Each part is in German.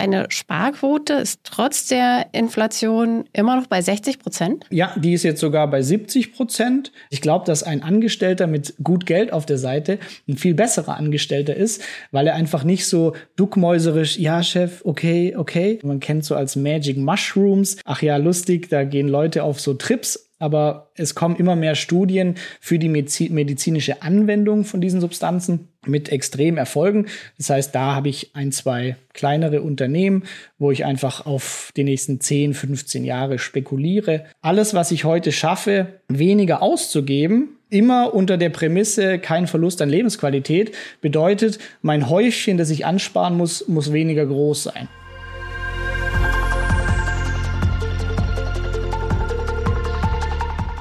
deine Sparquote ist trotz der Inflation immer noch bei 60 Prozent? Ja, die ist jetzt sogar bei 70 Prozent. Ich glaube, dass ein Angestellter mit gut Geld auf der Seite ein viel besserer Angestellter ist, weil er einfach nicht so duckmäuserisch, ja, Chef, okay, okay. Man kennt so als Magic Mushrooms. Ach ja, lustig, da gehen Leute auf so Trips aber es kommen immer mehr Studien für die medizinische Anwendung von diesen Substanzen mit extremen Erfolgen. Das heißt, da habe ich ein, zwei kleinere Unternehmen, wo ich einfach auf die nächsten 10, 15 Jahre spekuliere. Alles, was ich heute schaffe, weniger auszugeben, immer unter der Prämisse kein Verlust an Lebensqualität, bedeutet, mein Häufchen, das ich ansparen muss, muss weniger groß sein.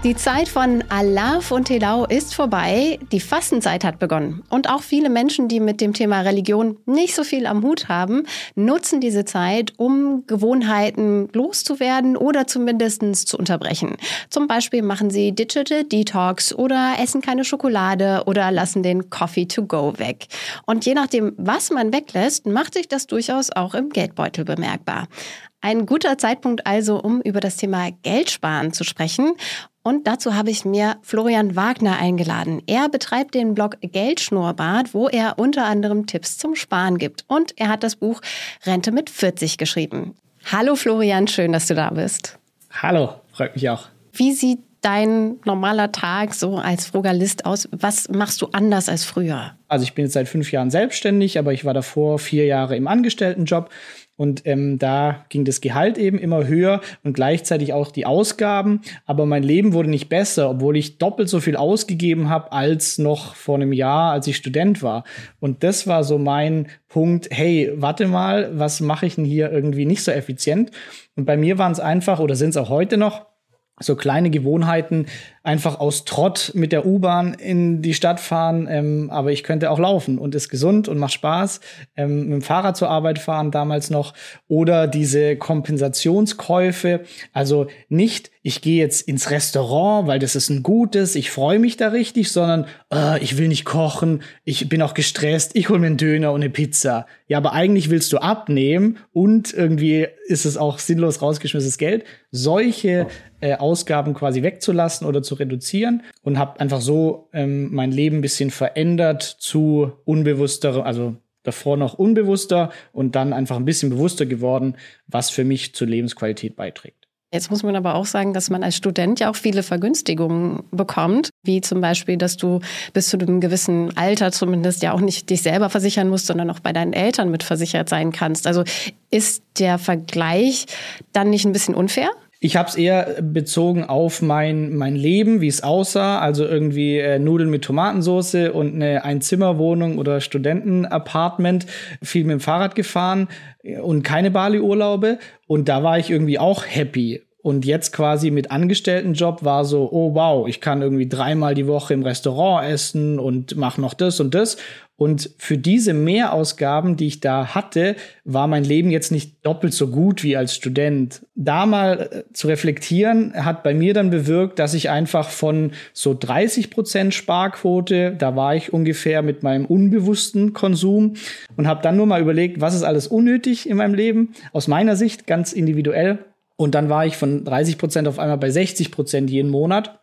Die Zeit von Alaf und Telau ist vorbei. Die Fastenzeit hat begonnen. Und auch viele Menschen, die mit dem Thema Religion nicht so viel am Hut haben, nutzen diese Zeit, um Gewohnheiten loszuwerden oder zumindest zu unterbrechen. Zum Beispiel machen sie Digital Detox oder essen keine Schokolade oder lassen den Coffee to go weg. Und je nachdem, was man weglässt, macht sich das durchaus auch im Geldbeutel bemerkbar. Ein guter Zeitpunkt also, um über das Thema Geldsparen zu sprechen. Und dazu habe ich mir Florian Wagner eingeladen. Er betreibt den Blog Geldschnurrbart, wo er unter anderem Tipps zum Sparen gibt. Und er hat das Buch Rente mit 40 geschrieben. Hallo Florian, schön, dass du da bist. Hallo, freut mich auch. Wie sieht dein normaler Tag so als Frugalist aus? Was machst du anders als früher? Also ich bin jetzt seit fünf Jahren selbstständig, aber ich war davor vier Jahre im Angestelltenjob und ähm, da ging das Gehalt eben immer höher und gleichzeitig auch die Ausgaben. Aber mein Leben wurde nicht besser, obwohl ich doppelt so viel ausgegeben habe als noch vor einem Jahr, als ich Student war. Und das war so mein Punkt, hey, warte mal, was mache ich denn hier irgendwie nicht so effizient? Und bei mir waren es einfach, oder sind es auch heute noch, so kleine Gewohnheiten, einfach aus Trott mit der U-Bahn in die Stadt fahren, ähm, aber ich könnte auch laufen und ist gesund und macht Spaß. Ähm, mit dem Fahrrad zur Arbeit fahren damals noch oder diese Kompensationskäufe, also nicht ich gehe jetzt ins Restaurant, weil das ist ein gutes, ich freue mich da richtig, sondern äh, ich will nicht kochen, ich bin auch gestresst, ich hole mir einen Döner und eine Pizza. Ja, aber eigentlich willst du abnehmen und irgendwie ist es auch sinnlos rausgeschmissenes Geld. Solche äh, Ausgaben quasi wegzulassen oder zu reduzieren und habe einfach so ähm, mein Leben ein bisschen verändert zu unbewussterem, also davor noch unbewusster und dann einfach ein bisschen bewusster geworden, was für mich zur Lebensqualität beiträgt. Jetzt muss man aber auch sagen, dass man als Student ja auch viele Vergünstigungen bekommt, wie zum Beispiel, dass du bis zu einem gewissen Alter zumindest ja auch nicht dich selber versichern musst, sondern auch bei deinen Eltern mitversichert sein kannst. Also ist der Vergleich dann nicht ein bisschen unfair? Ich habe es eher bezogen auf mein, mein Leben, wie es aussah. Also irgendwie äh, Nudeln mit Tomatensauce und eine Einzimmerwohnung oder Studentenapartment. Viel mit dem Fahrrad gefahren und keine Bali-Urlaube. Und da war ich irgendwie auch happy. Und jetzt quasi mit Angestelltenjob war so, oh wow, ich kann irgendwie dreimal die Woche im Restaurant essen und mache noch das und das. Und für diese Mehrausgaben, die ich da hatte, war mein Leben jetzt nicht doppelt so gut wie als Student. Da mal äh, zu reflektieren, hat bei mir dann bewirkt, dass ich einfach von so 30 Prozent Sparquote, da war ich ungefähr mit meinem unbewussten Konsum und habe dann nur mal überlegt, was ist alles unnötig in meinem Leben, aus meiner Sicht ganz individuell. Und dann war ich von 30 Prozent auf einmal bei 60 Prozent jeden Monat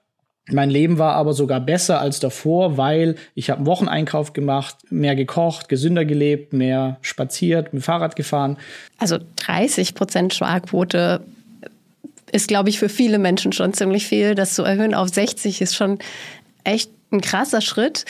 mein Leben war aber sogar besser als davor, weil ich habe einen Wocheneinkauf gemacht, mehr gekocht, gesünder gelebt, mehr spaziert, mit Fahrrad gefahren. Also 30 Prozent Sparquote ist, glaube ich, für viele Menschen schon ziemlich viel. Das zu erhöhen auf 60 ist schon echt ein krasser Schritt.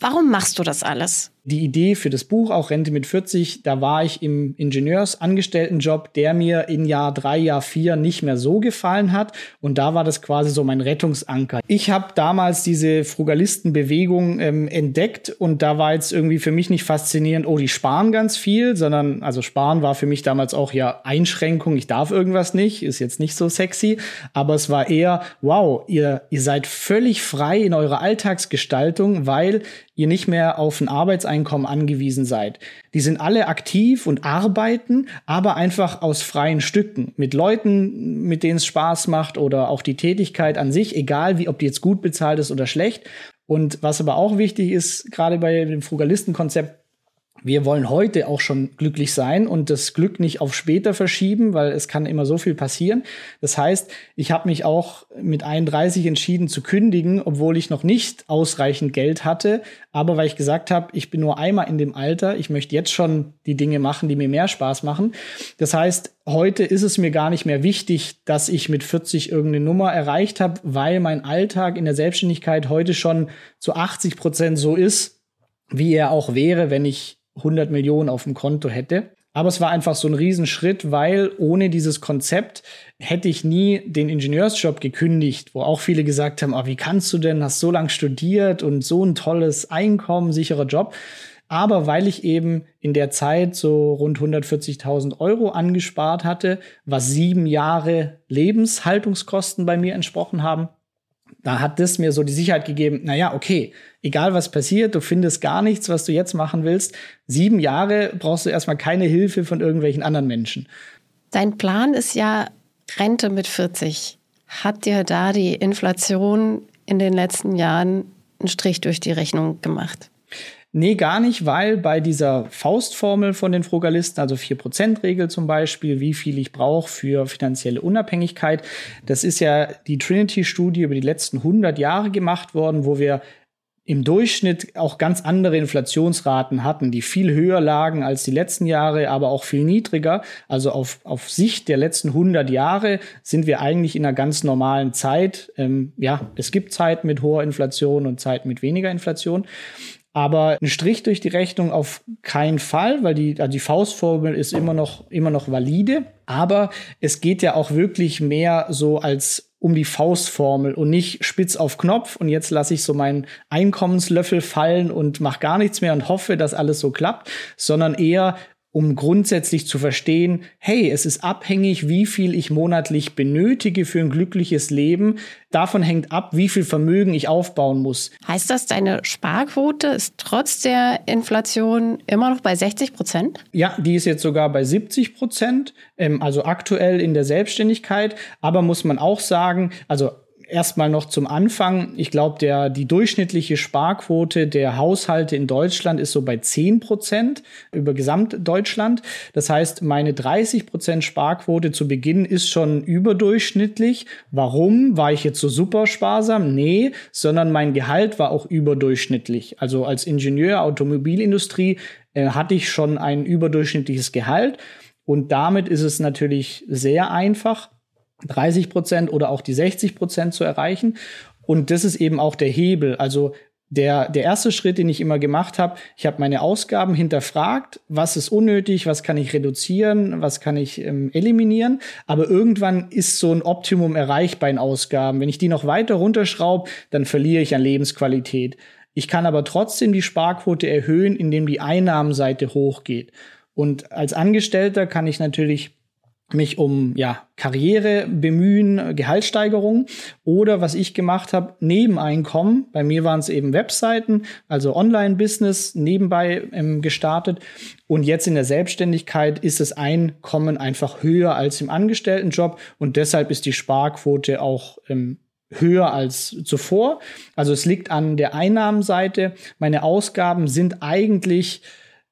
Warum machst du das alles? Die Idee für das Buch, auch Rente mit 40, da war ich im Ingenieursangestelltenjob, der mir in Jahr drei, Jahr vier nicht mehr so gefallen hat. Und da war das quasi so mein Rettungsanker. Ich habe damals diese Frugalistenbewegung ähm, entdeckt und da war jetzt irgendwie für mich nicht faszinierend, oh, die sparen ganz viel, sondern also sparen war für mich damals auch ja Einschränkung, ich darf irgendwas nicht, ist jetzt nicht so sexy, aber es war eher, wow, ihr, ihr seid völlig frei in eurer Alltagsgestaltung, weil ihr nicht mehr auf ein Arbeitseinkommen angewiesen seid. Die sind alle aktiv und arbeiten, aber einfach aus freien Stücken. Mit Leuten, mit denen es Spaß macht oder auch die Tätigkeit an sich, egal wie, ob die jetzt gut bezahlt ist oder schlecht. Und was aber auch wichtig ist, gerade bei dem Frugalistenkonzept, wir wollen heute auch schon glücklich sein und das Glück nicht auf später verschieben, weil es kann immer so viel passieren. Das heißt, ich habe mich auch mit 31 entschieden zu kündigen, obwohl ich noch nicht ausreichend Geld hatte, aber weil ich gesagt habe, ich bin nur einmal in dem Alter, ich möchte jetzt schon die Dinge machen, die mir mehr Spaß machen. Das heißt, heute ist es mir gar nicht mehr wichtig, dass ich mit 40 irgendeine Nummer erreicht habe, weil mein Alltag in der Selbstständigkeit heute schon zu 80 Prozent so ist, wie er auch wäre, wenn ich 100 Millionen auf dem Konto hätte. Aber es war einfach so ein Riesenschritt, weil ohne dieses Konzept hätte ich nie den Ingenieursjob gekündigt, wo auch viele gesagt haben, oh, wie kannst du denn, hast so lange studiert und so ein tolles Einkommen, sicherer Job. Aber weil ich eben in der Zeit so rund 140.000 Euro angespart hatte, was sieben Jahre Lebenshaltungskosten bei mir entsprochen haben, da hat das mir so die Sicherheit gegeben, naja, okay, egal was passiert, du findest gar nichts, was du jetzt machen willst. Sieben Jahre brauchst du erstmal keine Hilfe von irgendwelchen anderen Menschen. Dein Plan ist ja Rente mit 40. Hat dir da die Inflation in den letzten Jahren einen Strich durch die Rechnung gemacht? Nee, gar nicht, weil bei dieser Faustformel von den Frugalisten, also 4%-Regel zum Beispiel, wie viel ich brauche für finanzielle Unabhängigkeit, das ist ja die Trinity-Studie über die letzten 100 Jahre gemacht worden, wo wir im Durchschnitt auch ganz andere Inflationsraten hatten, die viel höher lagen als die letzten Jahre, aber auch viel niedriger. Also auf, auf Sicht der letzten 100 Jahre sind wir eigentlich in einer ganz normalen Zeit. Ähm, ja, es gibt Zeiten mit hoher Inflation und Zeiten mit weniger Inflation. Aber ein Strich durch die Rechnung auf keinen Fall, weil die, also die Faustformel ist immer noch, immer noch valide. Aber es geht ja auch wirklich mehr so als um die Faustformel und nicht spitz auf Knopf und jetzt lasse ich so meinen Einkommenslöffel fallen und mache gar nichts mehr und hoffe, dass alles so klappt, sondern eher um grundsätzlich zu verstehen, hey, es ist abhängig, wie viel ich monatlich benötige für ein glückliches Leben. Davon hängt ab, wie viel Vermögen ich aufbauen muss. Heißt das, deine Sparquote ist trotz der Inflation immer noch bei 60 Prozent? Ja, die ist jetzt sogar bei 70 Prozent, ähm, also aktuell in der Selbstständigkeit. Aber muss man auch sagen, also erstmal noch zum Anfang. Ich glaube, der, die durchschnittliche Sparquote der Haushalte in Deutschland ist so bei 10 Prozent über Gesamtdeutschland. Das heißt, meine 30 Prozent Sparquote zu Beginn ist schon überdurchschnittlich. Warum? War ich jetzt so super sparsam? Nee, sondern mein Gehalt war auch überdurchschnittlich. Also als Ingenieur Automobilindustrie äh, hatte ich schon ein überdurchschnittliches Gehalt. Und damit ist es natürlich sehr einfach, 30 Prozent oder auch die 60 Prozent zu erreichen. Und das ist eben auch der Hebel. Also der, der erste Schritt, den ich immer gemacht habe, ich habe meine Ausgaben hinterfragt, was ist unnötig, was kann ich reduzieren, was kann ich ähm, eliminieren. Aber irgendwann ist so ein Optimum erreicht bei den Ausgaben. Wenn ich die noch weiter runterschraube, dann verliere ich an Lebensqualität. Ich kann aber trotzdem die Sparquote erhöhen, indem die Einnahmenseite hochgeht. Und als Angestellter kann ich natürlich mich um ja Karriere bemühen, Gehaltssteigerung oder was ich gemacht habe, Nebeneinkommen. Bei mir waren es eben Webseiten, also Online-Business nebenbei ähm, gestartet. Und jetzt in der Selbstständigkeit ist das Einkommen einfach höher als im Angestelltenjob und deshalb ist die Sparquote auch ähm, höher als zuvor. Also es liegt an der Einnahmenseite. Meine Ausgaben sind eigentlich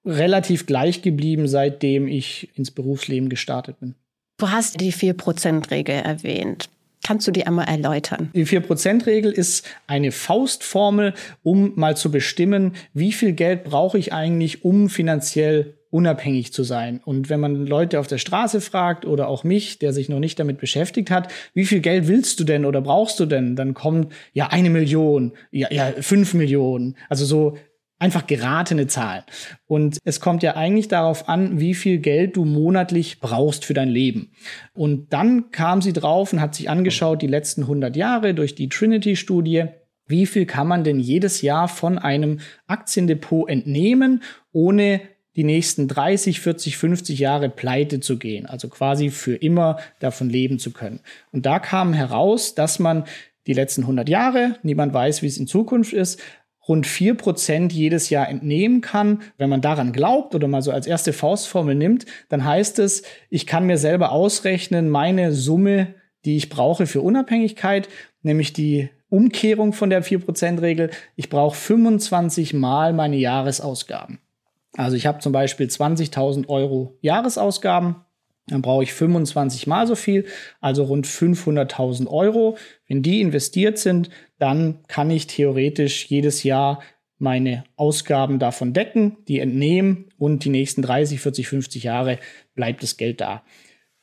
relativ gleich geblieben, seitdem ich ins Berufsleben gestartet bin. Du hast die 4%-Regel erwähnt. Kannst du die einmal erläutern? Die 4%-Regel ist eine Faustformel, um mal zu bestimmen, wie viel Geld brauche ich eigentlich, um finanziell unabhängig zu sein. Und wenn man Leute auf der Straße fragt oder auch mich, der sich noch nicht damit beschäftigt hat, wie viel Geld willst du denn oder brauchst du denn? Dann kommt ja eine Million, ja, ja fünf Millionen. Also so einfach geratene Zahlen. Und es kommt ja eigentlich darauf an, wie viel Geld du monatlich brauchst für dein Leben. Und dann kam sie drauf und hat sich angeschaut, die letzten 100 Jahre durch die Trinity-Studie, wie viel kann man denn jedes Jahr von einem Aktiendepot entnehmen, ohne die nächsten 30, 40, 50 Jahre pleite zu gehen, also quasi für immer davon leben zu können. Und da kam heraus, dass man die letzten 100 Jahre, niemand weiß, wie es in Zukunft ist, rund vier Prozent jedes Jahr entnehmen kann. Wenn man daran glaubt oder mal so als erste Faustformel nimmt, dann heißt es, ich kann mir selber ausrechnen, meine Summe, die ich brauche für Unabhängigkeit, nämlich die Umkehrung von der vier Prozent Regel. Ich brauche 25 Mal meine Jahresausgaben. Also ich habe zum Beispiel 20.000 Euro Jahresausgaben, dann brauche ich 25 mal so viel, also rund 500.000 Euro. Wenn die investiert sind, dann kann ich theoretisch jedes Jahr meine Ausgaben davon decken, die entnehmen und die nächsten 30, 40, 50 Jahre bleibt das Geld da.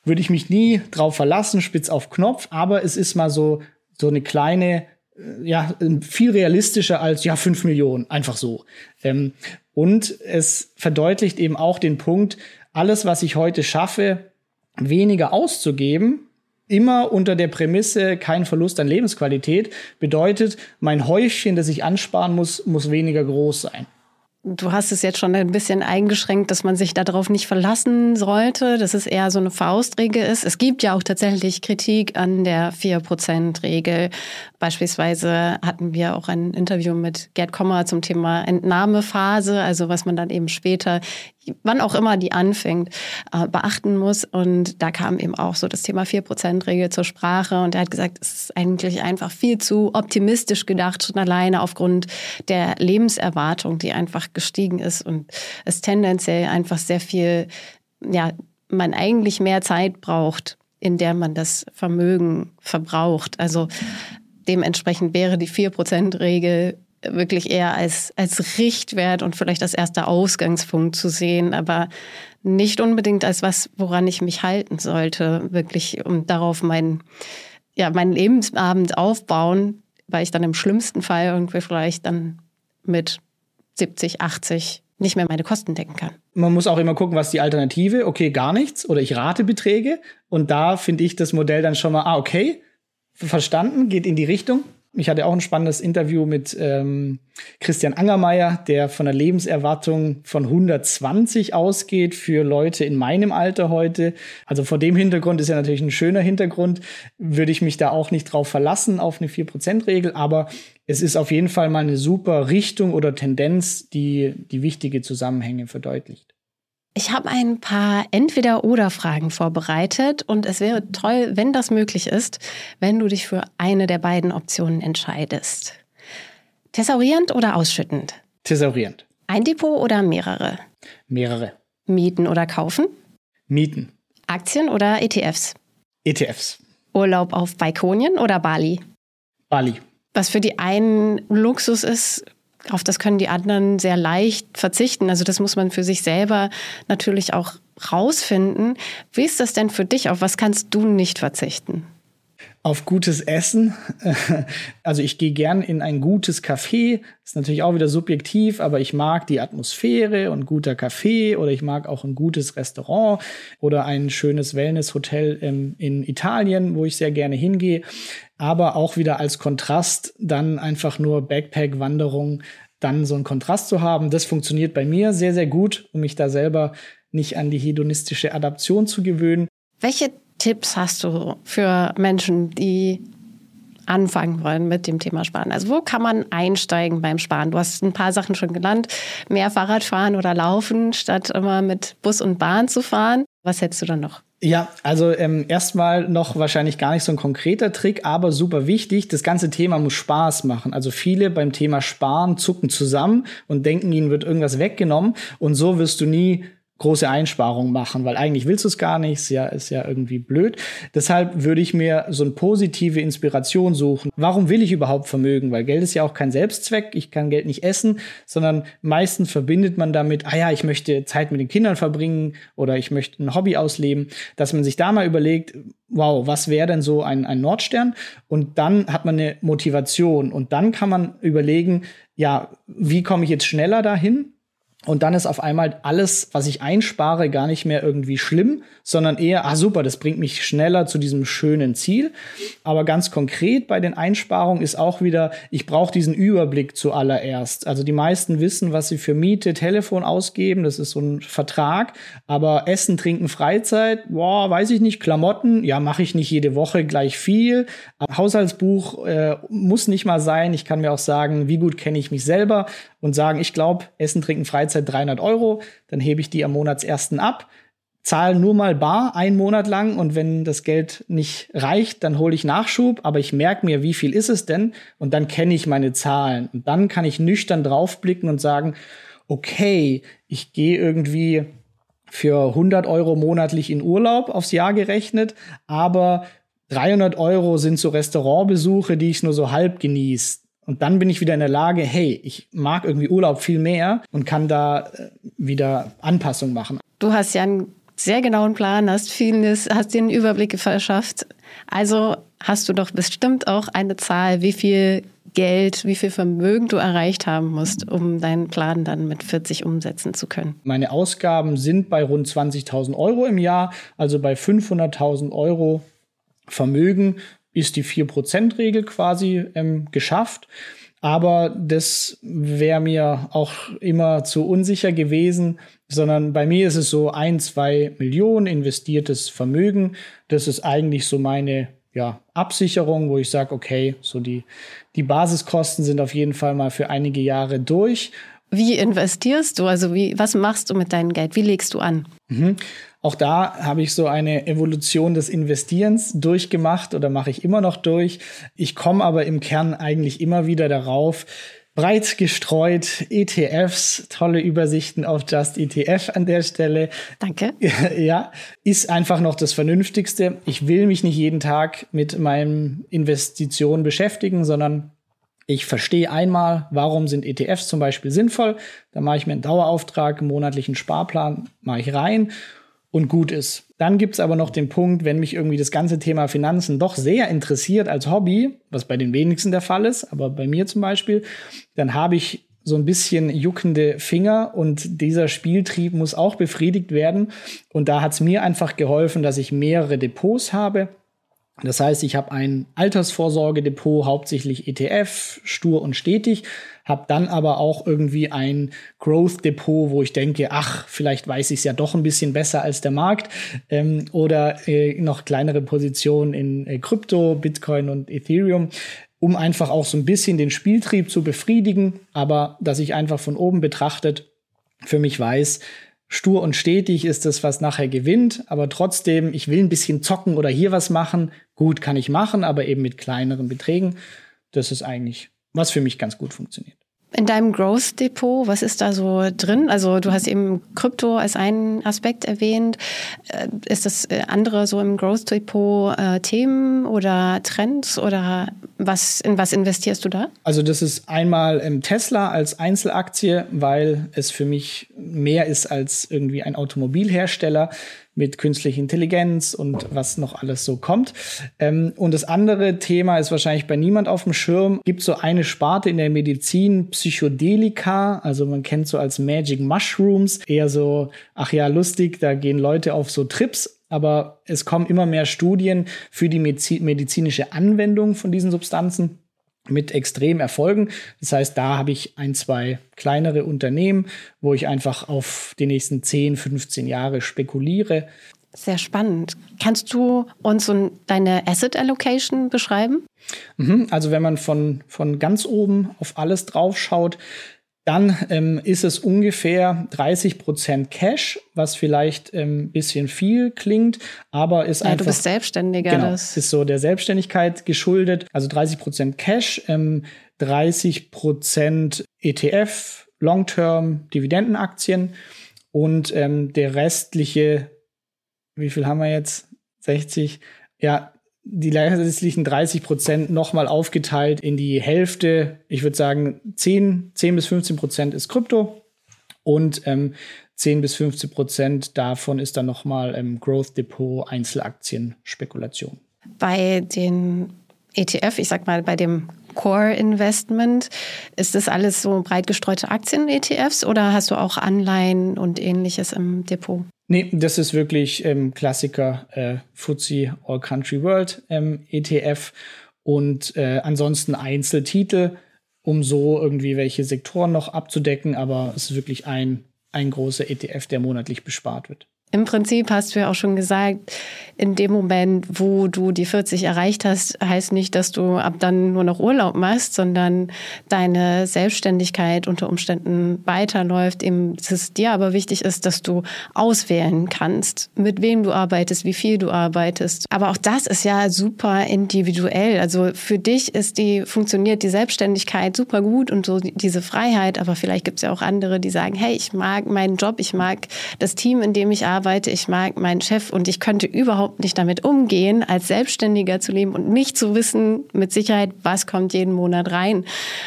Würde ich mich nie drauf verlassen, spitz auf Knopf, aber es ist mal so, so eine kleine, äh, ja, viel realistischer als, ja, 5 Millionen, einfach so. Ähm, und es verdeutlicht eben auch den Punkt, alles, was ich heute schaffe, weniger auszugeben, immer unter der Prämisse kein Verlust an Lebensqualität, bedeutet, mein Häufchen, das ich ansparen muss, muss weniger groß sein. Du hast es jetzt schon ein bisschen eingeschränkt, dass man sich darauf nicht verlassen sollte, dass es eher so eine Faustregel ist. Es gibt ja auch tatsächlich Kritik an der 4%-Regel. Beispielsweise hatten wir auch ein Interview mit Gerd Kommer zum Thema Entnahmephase, also was man dann eben später wann auch immer die anfängt, äh, beachten muss. Und da kam eben auch so das Thema 4%-Regel zur Sprache. Und er hat gesagt, es ist eigentlich einfach viel zu optimistisch gedacht, schon alleine aufgrund der Lebenserwartung, die einfach gestiegen ist und es tendenziell einfach sehr viel, ja, man eigentlich mehr Zeit braucht, in der man das Vermögen verbraucht. Also dementsprechend wäre die 4%-Regel wirklich eher als, als Richtwert und vielleicht als erster Ausgangspunkt zu sehen, aber nicht unbedingt als was, woran ich mich halten sollte, wirklich um darauf meinen, ja, meinen Lebensabend aufbauen, weil ich dann im schlimmsten Fall irgendwie vielleicht dann mit 70, 80 nicht mehr meine Kosten decken kann. Man muss auch immer gucken, was die Alternative, okay, gar nichts oder ich rate Beträge und da finde ich das Modell dann schon mal, ah, okay, verstanden, geht in die Richtung, ich hatte auch ein spannendes Interview mit ähm, Christian Angermeier, der von der Lebenserwartung von 120 ausgeht für Leute in meinem Alter heute. Also vor dem Hintergrund ist ja natürlich ein schöner Hintergrund, würde ich mich da auch nicht drauf verlassen auf eine 4%-Regel, aber es ist auf jeden Fall mal eine super Richtung oder Tendenz, die die wichtige Zusammenhänge verdeutlicht. Ich habe ein paar Entweder-Oder-Fragen vorbereitet und es wäre toll, wenn das möglich ist, wenn du dich für eine der beiden Optionen entscheidest. Thesaurierend oder ausschüttend? Thesaurierend. Ein Depot oder mehrere? Mehrere. Mieten oder kaufen? Mieten. Aktien oder ETFs? ETFs. Urlaub auf Balkonien oder Bali? Bali. Was für die einen Luxus ist, auf das können die anderen sehr leicht verzichten. Also das muss man für sich selber natürlich auch rausfinden. Wie ist das denn für dich? Auf was kannst du nicht verzichten? Auf gutes Essen. Also ich gehe gern in ein gutes Café. Ist natürlich auch wieder subjektiv, aber ich mag die Atmosphäre und guter Kaffee oder ich mag auch ein gutes Restaurant oder ein schönes Wellnesshotel in Italien, wo ich sehr gerne hingehe aber auch wieder als Kontrast dann einfach nur Backpack-Wanderung, dann so einen Kontrast zu haben. Das funktioniert bei mir sehr, sehr gut, um mich da selber nicht an die hedonistische Adaption zu gewöhnen. Welche Tipps hast du für Menschen, die anfangen wollen mit dem Thema Sparen? Also wo kann man einsteigen beim Sparen? Du hast ein paar Sachen schon genannt. Mehr Fahrrad fahren oder laufen, statt immer mit Bus und Bahn zu fahren. Was hättest du dann noch? Ja, also ähm, erstmal noch wahrscheinlich gar nicht so ein konkreter Trick, aber super wichtig. Das ganze Thema muss Spaß machen. Also viele beim Thema Sparen zucken zusammen und denken, ihnen wird irgendwas weggenommen und so wirst du nie große Einsparungen machen, weil eigentlich willst du es gar nicht, ja, ist ja irgendwie blöd. Deshalb würde ich mir so eine positive Inspiration suchen. Warum will ich überhaupt Vermögen? Weil Geld ist ja auch kein Selbstzweck, ich kann Geld nicht essen, sondern meistens verbindet man damit, ah ja, ich möchte Zeit mit den Kindern verbringen oder ich möchte ein Hobby ausleben, dass man sich da mal überlegt, wow, was wäre denn so ein, ein Nordstern? Und dann hat man eine Motivation und dann kann man überlegen, ja, wie komme ich jetzt schneller dahin? Und dann ist auf einmal alles, was ich einspare, gar nicht mehr irgendwie schlimm, sondern eher, ah super, das bringt mich schneller zu diesem schönen Ziel. Aber ganz konkret bei den Einsparungen ist auch wieder, ich brauche diesen Überblick zuallererst. Also die meisten wissen, was sie für Miete, Telefon ausgeben, das ist so ein Vertrag. Aber Essen, Trinken, Freizeit, boah, weiß ich nicht, Klamotten, ja, mache ich nicht jede Woche gleich viel. Haushaltsbuch äh, muss nicht mal sein. Ich kann mir auch sagen, wie gut kenne ich mich selber und sagen, ich glaube, Essen, Trinken, Freizeit 300 Euro, dann hebe ich die am Monatsersten ab, zahle nur mal bar einen Monat lang und wenn das Geld nicht reicht, dann hole ich Nachschub, aber ich merke mir, wie viel ist es denn und dann kenne ich meine Zahlen und dann kann ich nüchtern draufblicken und sagen, okay, ich gehe irgendwie für 100 Euro monatlich in Urlaub aufs Jahr gerechnet, aber 300 Euro sind so Restaurantbesuche, die ich nur so halb genieße. Und dann bin ich wieder in der Lage, hey, ich mag irgendwie Urlaub viel mehr und kann da äh, wieder Anpassungen machen. Du hast ja einen sehr genauen Plan, hast vieles, hast dir einen Überblick verschafft. Also hast du doch bestimmt auch eine Zahl, wie viel Geld, wie viel Vermögen du erreicht haben musst, um deinen Plan dann mit 40 umsetzen zu können. Meine Ausgaben sind bei rund 20.000 Euro im Jahr, also bei 500.000 Euro Vermögen ist die 4%-Regel quasi ähm, geschafft. Aber das wäre mir auch immer zu unsicher gewesen, sondern bei mir ist es so ein, zwei Millionen investiertes Vermögen. Das ist eigentlich so meine ja, Absicherung, wo ich sage, okay, so die, die Basiskosten sind auf jeden Fall mal für einige Jahre durch. Wie investierst du? Also wie, was machst du mit deinem Geld? Wie legst du an? Mhm. Auch da habe ich so eine Evolution des Investierens durchgemacht oder mache ich immer noch durch. Ich komme aber im Kern eigentlich immer wieder darauf, breit gestreut, ETFs, tolle Übersichten auf Just ETF an der Stelle. Danke. Ja, ist einfach noch das Vernünftigste. Ich will mich nicht jeden Tag mit meinen Investitionen beschäftigen, sondern ich verstehe einmal, warum sind ETFs zum Beispiel sinnvoll. Da mache ich mir einen Dauerauftrag, einen monatlichen Sparplan, mache ich rein und gut ist. Dann gibt's aber noch den Punkt, wenn mich irgendwie das ganze Thema Finanzen doch sehr interessiert als Hobby, was bei den wenigsten der Fall ist, aber bei mir zum Beispiel, dann habe ich so ein bisschen juckende Finger und dieser Spieltrieb muss auch befriedigt werden. Und da hat's mir einfach geholfen, dass ich mehrere Depots habe das heißt, ich habe ein Altersvorsorgedepot, hauptsächlich ETF, stur und stetig, habe dann aber auch irgendwie ein Growth-Depot, wo ich denke, ach, vielleicht weiß ich es ja doch ein bisschen besser als der Markt, ähm, oder äh, noch kleinere Positionen in äh, Krypto, Bitcoin und Ethereum um einfach auch so ein bisschen den Spieltrieb zu befriedigen, aber dass ich einfach von oben betrachtet für mich weiß, stur und stetig ist das, was nachher gewinnt, aber trotzdem, ich will ein bisschen zocken oder hier was machen. Gut, kann ich machen, aber eben mit kleineren Beträgen. Das ist eigentlich, was für mich ganz gut funktioniert. In deinem Growth Depot, was ist da so drin? Also du hast eben Krypto als einen Aspekt erwähnt. Äh, ist das äh, andere so im Growth Depot äh, Themen oder Trends oder was, in was investierst du da? Also das ist einmal im Tesla als Einzelaktie, weil es für mich mehr ist als irgendwie ein Automobilhersteller mit künstlicher Intelligenz und was noch alles so kommt. Ähm, und das andere Thema ist wahrscheinlich bei niemand auf dem Schirm. Gibt so eine Sparte in der Medizin, Psychedelika, also man kennt so als Magic Mushrooms, eher so, ach ja, lustig, da gehen Leute auf so Trips aber es kommen immer mehr Studien für die medizinische Anwendung von diesen Substanzen mit extremen Erfolgen. Das heißt, da habe ich ein, zwei kleinere Unternehmen, wo ich einfach auf die nächsten 10, 15 Jahre spekuliere. Sehr spannend. Kannst du uns so deine Asset Allocation beschreiben? Mhm. Also wenn man von, von ganz oben auf alles drauf schaut, dann ähm, ist es ungefähr 30 Prozent Cash, was vielleicht ein ähm, bisschen viel klingt, aber ist ja, einfach. Du bist Selbstständiger. Genau, das ist so der Selbstständigkeit geschuldet. Also 30 Prozent Cash, ähm, 30 Prozent ETF, Long-Term Dividendenaktien und ähm, der restliche, wie viel haben wir jetzt? 60? Ja, die restlichen 30 Prozent nochmal aufgeteilt in die Hälfte. Ich würde sagen, 10, 10 bis 15 Prozent ist Krypto und ähm, 10 bis 15 Prozent davon ist dann nochmal ähm, Growth Depot Einzelaktien Spekulation. Bei den ETF, ich sag mal, bei dem Core Investment, ist das alles so breit gestreute Aktien-ETFs oder hast du auch Anleihen und ähnliches im Depot? Nee, das ist wirklich ähm, Klassiker äh, FTSE All Country World ähm, ETF und äh, ansonsten Einzeltitel, um so irgendwie welche Sektoren noch abzudecken, aber es ist wirklich ein, ein großer ETF, der monatlich bespart wird. Im Prinzip hast du ja auch schon gesagt, in dem Moment, wo du die 40 erreicht hast, heißt nicht, dass du ab dann nur noch Urlaub machst, sondern deine Selbstständigkeit unter Umständen weiterläuft. Eben, dass es dir aber wichtig ist, dass du auswählen kannst, mit wem du arbeitest, wie viel du arbeitest. Aber auch das ist ja super individuell. Also für dich ist die, funktioniert die Selbstständigkeit super gut und so diese Freiheit. Aber vielleicht gibt es ja auch andere, die sagen, hey, ich mag meinen Job, ich mag das Team, in dem ich arbeite, ich mag meinen Chef und ich könnte überhaupt nicht damit umgehen, als Selbstständiger zu leben und nicht zu wissen mit Sicherheit, was kommt jeden Monat rein.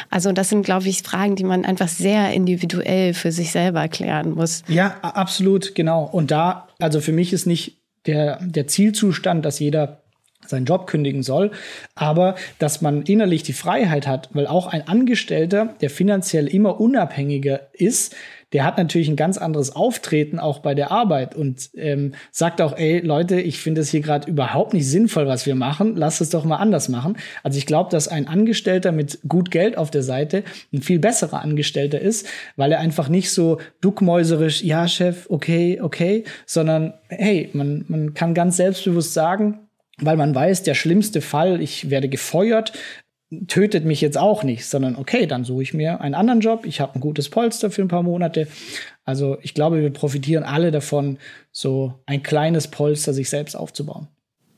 Also das sind, glaube ich, Fragen, die man einfach sehr individuell für sich selber klären muss. Ja, absolut, genau. Und da, also für mich ist nicht der, der Zielzustand, dass jeder seinen Job kündigen soll, aber dass man innerlich die Freiheit hat, weil auch ein Angestellter, der finanziell immer unabhängiger ist, der hat natürlich ein ganz anderes Auftreten auch bei der Arbeit und ähm, sagt auch, ey Leute, ich finde es hier gerade überhaupt nicht sinnvoll, was wir machen, lasst es doch mal anders machen. Also ich glaube, dass ein Angestellter mit gut Geld auf der Seite ein viel besserer Angestellter ist, weil er einfach nicht so duckmäuserisch, ja Chef, okay, okay, sondern hey, man, man kann ganz selbstbewusst sagen, weil man weiß, der schlimmste Fall, ich werde gefeuert, tötet mich jetzt auch nicht, sondern okay, dann suche ich mir einen anderen Job, ich habe ein gutes Polster für ein paar Monate. Also ich glaube, wir profitieren alle davon, so ein kleines Polster sich selbst aufzubauen.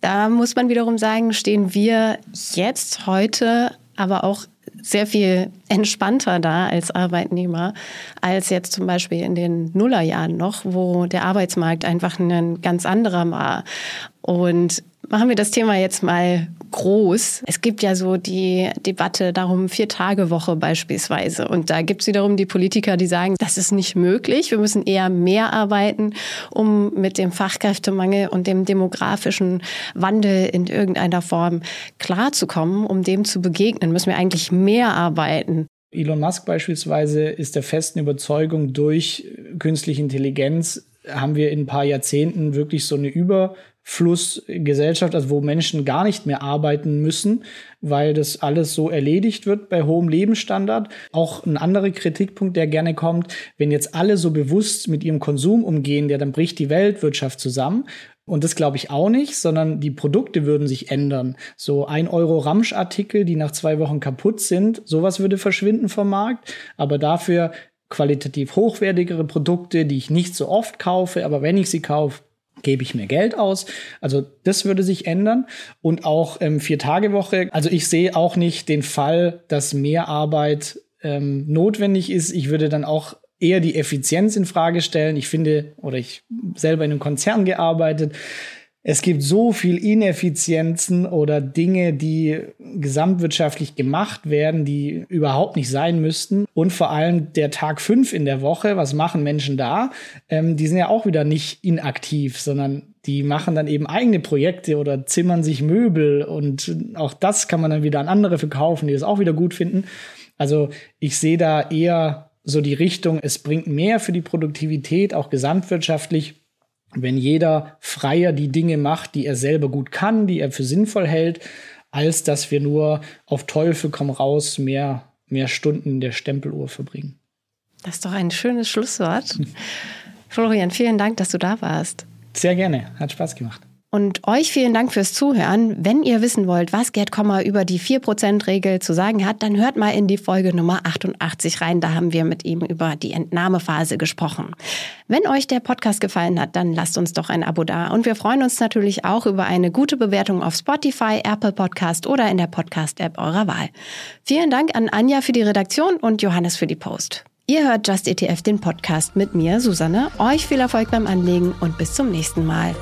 Da muss man wiederum sagen, stehen wir jetzt heute aber auch sehr viel entspannter da als Arbeitnehmer als jetzt zum Beispiel in den Nullerjahren noch, wo der Arbeitsmarkt einfach ein ganz anderer war. Und machen wir das Thema jetzt mal groß. Es gibt ja so die Debatte darum, Vier-Tage-Woche beispielsweise. Und da gibt es wiederum die Politiker, die sagen, das ist nicht möglich. Wir müssen eher mehr arbeiten, um mit dem Fachkräftemangel und dem demografischen Wandel in irgendeiner Form klarzukommen. Um dem zu begegnen, müssen wir eigentlich mehr arbeiten. Elon Musk beispielsweise ist der festen Überzeugung, durch künstliche Intelligenz haben wir in ein paar Jahrzehnten wirklich so eine Über Flussgesellschaft, also wo Menschen gar nicht mehr arbeiten müssen, weil das alles so erledigt wird bei hohem Lebensstandard. Auch ein anderer Kritikpunkt, der gerne kommt, wenn jetzt alle so bewusst mit ihrem Konsum umgehen, der dann bricht die Weltwirtschaft zusammen. Und das glaube ich auch nicht, sondern die Produkte würden sich ändern. So ein Euro Ramschartikel, die nach zwei Wochen kaputt sind, sowas würde verschwinden vom Markt. Aber dafür qualitativ hochwertigere Produkte, die ich nicht so oft kaufe, aber wenn ich sie kaufe, gebe ich mehr Geld aus. Also das würde sich ändern. Und auch ähm, Vier-Tage-Woche. Also ich sehe auch nicht den Fall, dass mehr Arbeit ähm, notwendig ist. Ich würde dann auch eher die Effizienz in Frage stellen. Ich finde, oder ich selber in einem Konzern gearbeitet, es gibt so viel Ineffizienzen oder Dinge, die gesamtwirtschaftlich gemacht werden, die überhaupt nicht sein müssten. Und vor allem der Tag fünf in der Woche, was machen Menschen da? Ähm, die sind ja auch wieder nicht inaktiv, sondern die machen dann eben eigene Projekte oder zimmern sich Möbel und auch das kann man dann wieder an andere verkaufen, die das auch wieder gut finden. Also ich sehe da eher so die Richtung, es bringt mehr für die Produktivität, auch gesamtwirtschaftlich, wenn jeder freier die Dinge macht, die er selber gut kann, die er für sinnvoll hält, als dass wir nur auf Teufel komm raus mehr, mehr Stunden in der Stempeluhr verbringen. Das ist doch ein schönes Schlusswort. Florian, vielen Dank, dass du da warst. Sehr gerne, hat Spaß gemacht. Und euch vielen Dank fürs Zuhören. Wenn ihr wissen wollt, was Gerd Kommer über die 4%-Regel zu sagen hat, dann hört mal in die Folge Nummer 88 rein. Da haben wir mit ihm über die Entnahmephase gesprochen. Wenn euch der Podcast gefallen hat, dann lasst uns doch ein Abo da. Und wir freuen uns natürlich auch über eine gute Bewertung auf Spotify, Apple Podcast oder in der Podcast-App eurer Wahl. Vielen Dank an Anja für die Redaktion und Johannes für die Post. Ihr hört Just ETF, den Podcast mit mir, Susanne. Euch viel Erfolg beim Anlegen und bis zum nächsten Mal.